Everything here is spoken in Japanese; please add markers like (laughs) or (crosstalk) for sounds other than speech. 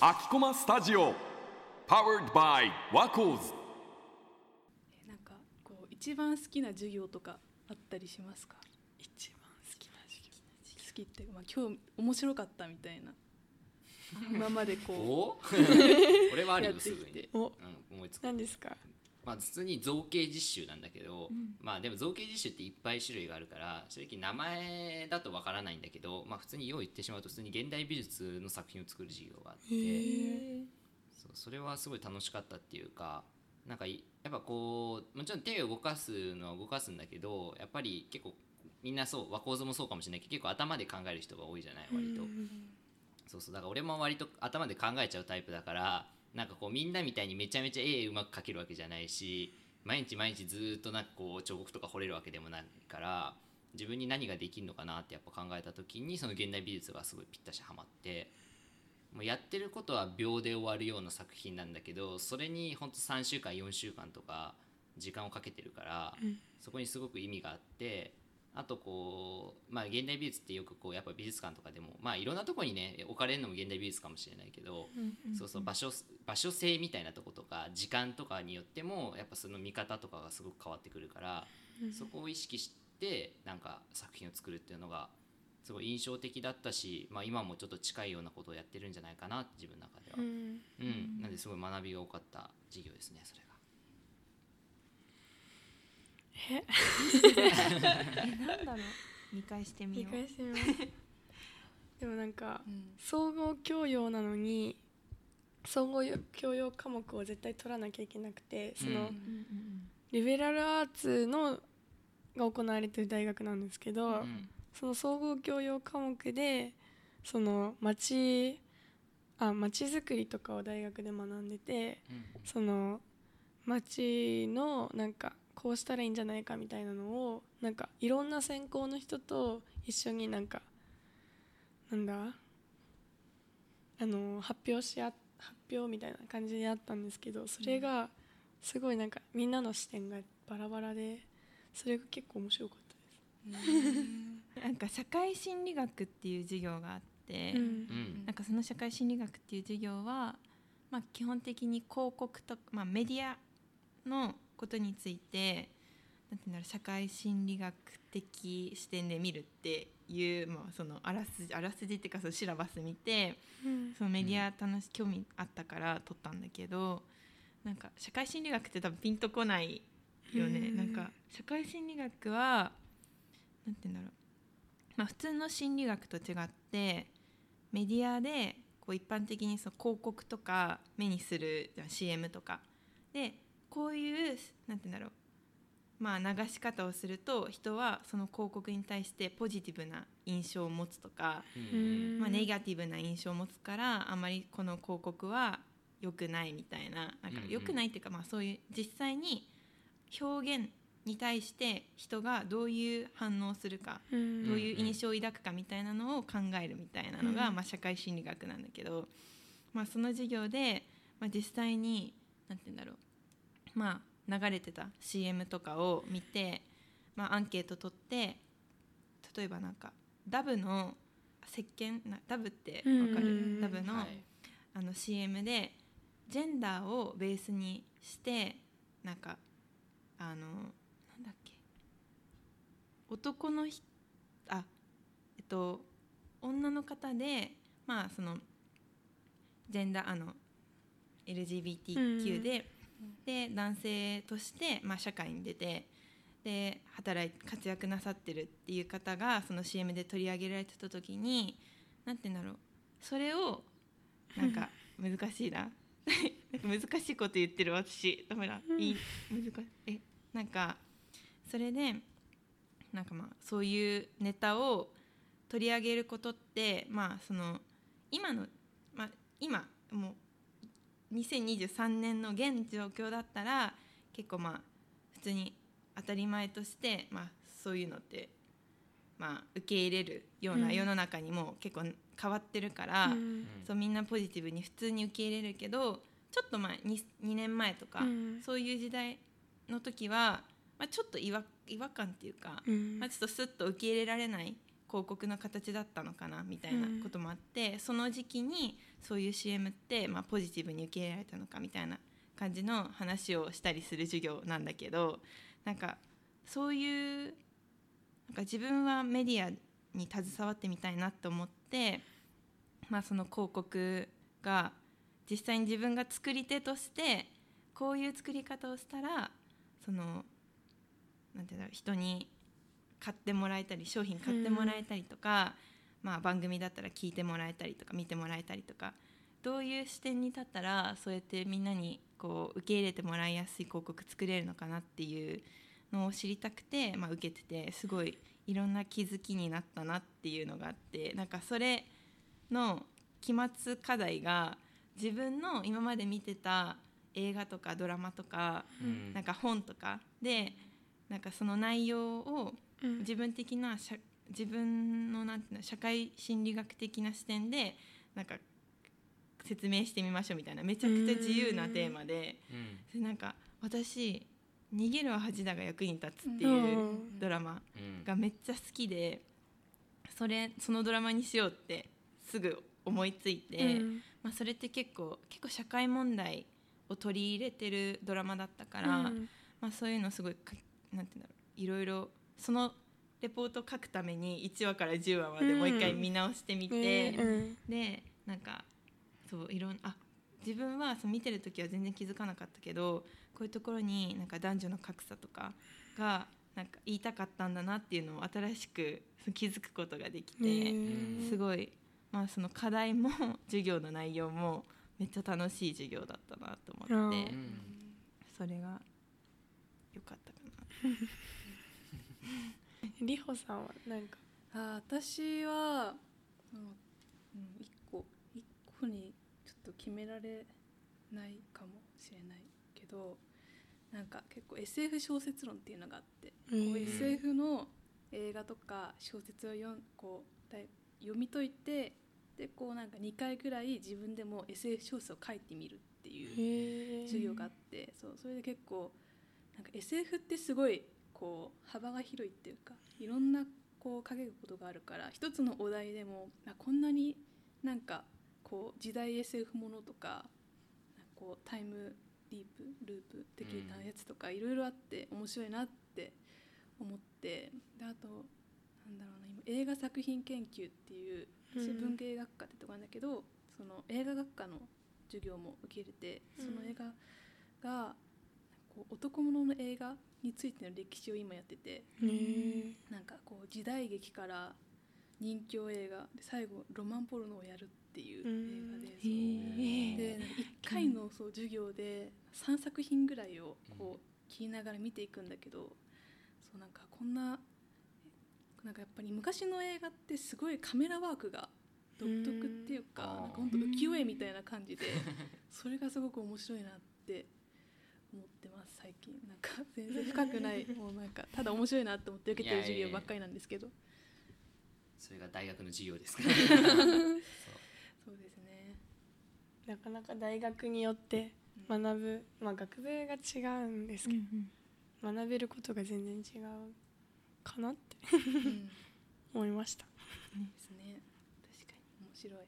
秋駒スタジオ Powered by ワコーズなんかこう一番好きな授業とかあったりしますか？一番好きな授業。好きってまあ今日面白かったみたいな。(laughs) 今までこお？(laughs) 俺はあるよすぐに。うん、思いつく。何ですか？まあ普通に造形実習なんだけど、まあでも造形実習っていっぱい種類があるから正直名前だとわからないんだけど、まあ、普通によう言ってしまうと普通に現代美術の作品を作る授業があってそうそれはすごい楽しかったっていうかなんかいやっぱこうもちろん手を動かすのは動かすんだけどやっぱり結構みんなそう和構図もそうかもしれないけど結構頭で考える人が多いじゃない割と。そうそうだから俺も割と頭で考えちゃうタイプだからなんかこうみんなみたいにめちゃめちゃ絵うまく描けるわけじゃないし毎日毎日ずーっとなんかこう彫刻とか彫れるわけでもないから自分に何ができるのかなってやっぱ考えた時にその現代美術がすごいぴったしはまってもうやってることは秒で終わるような作品なんだけどそれにほんと3週間4週間とか時間をかけてるから、そこにすごく意味があってあとこうまあ現代美術ってよくこうやっぱ美術館とかでもまあいろんなとこにね置かれるのも現代美術かもしれないけど、そうそう場所場所性みたいなとことか時間とかによってもやっぱその見方とかがすごく変わってくるから、そこを意識してなんか作品を作るっていうのがすごい印象的だったし、まあ、今もちょっと近いようなことをやってるんじゃないかな自分の中では、うん。うん。なんですごい学びが多かった授業ですねそれが。(laughs) え？なんだろう？見返してみ見よう。返してみます (laughs) でもなんか、総合教養なのに総合教養科目を絶対取らなきゃいけなくてその、うん。リベラルアーツのが行われてる大学なんですけど、うん。その総合教養科目でその町あ町づくりとかを大学で学んでてうん。その町のなんかこうしたらいいんじゃないかみたいなのをなんかいろんな専攻の人と一緒になんかなんだあの発表しあ発表みたいな感じであったんですけどそれがすごいなんかみんなの視点がバラバラでそれが結構面白かったです。(laughs) なんか社会心理学っていう授業があって、うんうんなんかその社会心理学っていう授業は、まあ、基本的に広告と、まあ、メディアのことについてなんていうんだろう社会心理学的視点で見るっていう、まあ、そのあらすじあらすじっていうかそのシラバス見てうん。そのメディア楽し興味あったから取ったんだけどなんか社会心理学って多分ピンとこないよね。うん。なんか社会心理学はなんて言うんだろう、まあ、普通の心理学と違ってメディアでこう一般的にそう広告とか目にするじゃあ CM とか。でこういうなんて言うんだろうまあ流し方をすると人はその広告に対してポジティブな印象を持つとかうん。まあ、ネガティブな印象を持つからあまりこの広告は良くないみたいななんか良くないっていうか、まあ、そういう実際に表現に対して人がどういう反応をするか、うん。どういう印象を抱くかみたいなのを考えるみたいなのが、うん。まあ、社会心理学なんだけど、まあ、その授業で、まあ、実際になんて言うんだろうまあ流れてた CM とかを見て、まあ、アンケート取って例えばなんかダブの石鹸なダブってわかる？んダブの,、はい。あの CM でジェンダーをベースにしてなんかあのなんだっけ？男のひあえっと女の方でまあそのジェンダーあの LGBTQ で、で男性として、まあ、社会に出てで働い活躍なさってるっていう方がその CM で取り上げられてた時に何て言うんだろう。それをなんか (laughs) 難しいな。(laughs) なんか難しいこと言ってる私。ダメだ。いい。難しい。えなんかそれでなんかまあそういうネタを取り上げることってまあその今の、まあ、今もう2023年の現状況だったら結構まあ普通に当たり前として、まあ、そういうのって、まあ、受け入れるようなうん。世の中にも結構変わってるから、うん。そうみんなポジティブに普通に受け入れるけどちょっと前 2, 2年前とか、うん。そういう時代の時は、まあ、ちょっと違和違和感っていうか、うん。まあ、ちょっとスッと受け入れられない広告の形だったのかなみたいなこともあって、その時期にそういう CM って、まあ、ポジティブに受け入れられたのかみたいな感じの話をしたりする授業なんだけどなんかそういうなんか自分はメディアに携わってみたいなと思って、まあ、その広告が実際に自分が作り手としてこういう作り方をしたらそのなんていうんだろう人に買ってもらえたり商品買ってもらえたりとか、まあ、番組だったら聞いてもらえたりとか見てもらえたりとかどういう視点に立ったらそうやってみんなにこう受け入れてもらいやすい広告作れるのかなっていうのを知りたくて、まあ、受けててすごいいろんな気づきになったなっていうのがあってなんかそれの期末課題が自分の今まで見てた映画とかドラマとかうん。なんか本とかでなんかその内容をうん自分的な社自分のなんていうの社会心理学的な視点でなんか説明してみましょうみたいなめちゃくちゃ自由なテーマでうなんか私「逃げるは恥だが役に立つ」っていううん。ドラマうん。がめっちゃ好きでそれそのドラマにしようってすぐ思いついて。うん。まあ、それって結構結構社会問題を取り入れてるドラマだったから、うん。まあ、そういうのすごいかなんていうんだろういろいろそのレポートを書くために1話から10話までもう一回見直してみて、うんでなんかそういろんあ自分はそう見てる時は全然気づかなかったけどこういうところになんか男女の格差とかがなんか言いたかったんだなっていうのを新しく気づくことができて。ねすごい、まあ、その課題も授業の内容もめっちゃ楽しい授業だったなと思って、うんそれが良かったかな。(laughs) りほさんはなんか？あ私は、うんうん、一個一個にちょっと決められないかもしれないけどなんか結構 SF 小説論っていうのがあって、こううん SF の映画とか小説を読んこう読み解いてでこうなんか2回ぐらい自分でも SF 小説を書いてみるっていう授業があってそうそれで結構なんか SF ってすごいこう幅が広いっていうかいろんなこう書けることがあるから一つのお題でもあこんなになんかこう時代 SF ものとかこうタイムリープループ的なやつとかいろいろあって面白いなって思ってであとなんだろうな今映画作品研究っていう私文芸学科ってとこなんだけど、その映画学科の授業も受け入れてその映画が男物の映画についての歴史を今やっててなんかこう時代劇から人気映画で最後ロマンポルノをやるっていう映画でそう。でなんか1回のそう授業で3作品ぐらいをこう聞きながら見ていくんだけどそうなんかこんななんかやっぱり昔の映画ってすごいカメラワークが独特っていうかうん。なんか本当浮世絵みたいな感じで (laughs) それがすごく面白いなってます最近なんか全然深くないもうなんかただ面白いなって思って受けてる授業ばっかりなんですけど。それが大学の授業ですから。(laughs) そうですね。なかなか大学によって学ぶ、まあ、学部が違うんですけど、学べることが全然違うかなってうん。(laughs) 思いました。ですね。確かに。面白い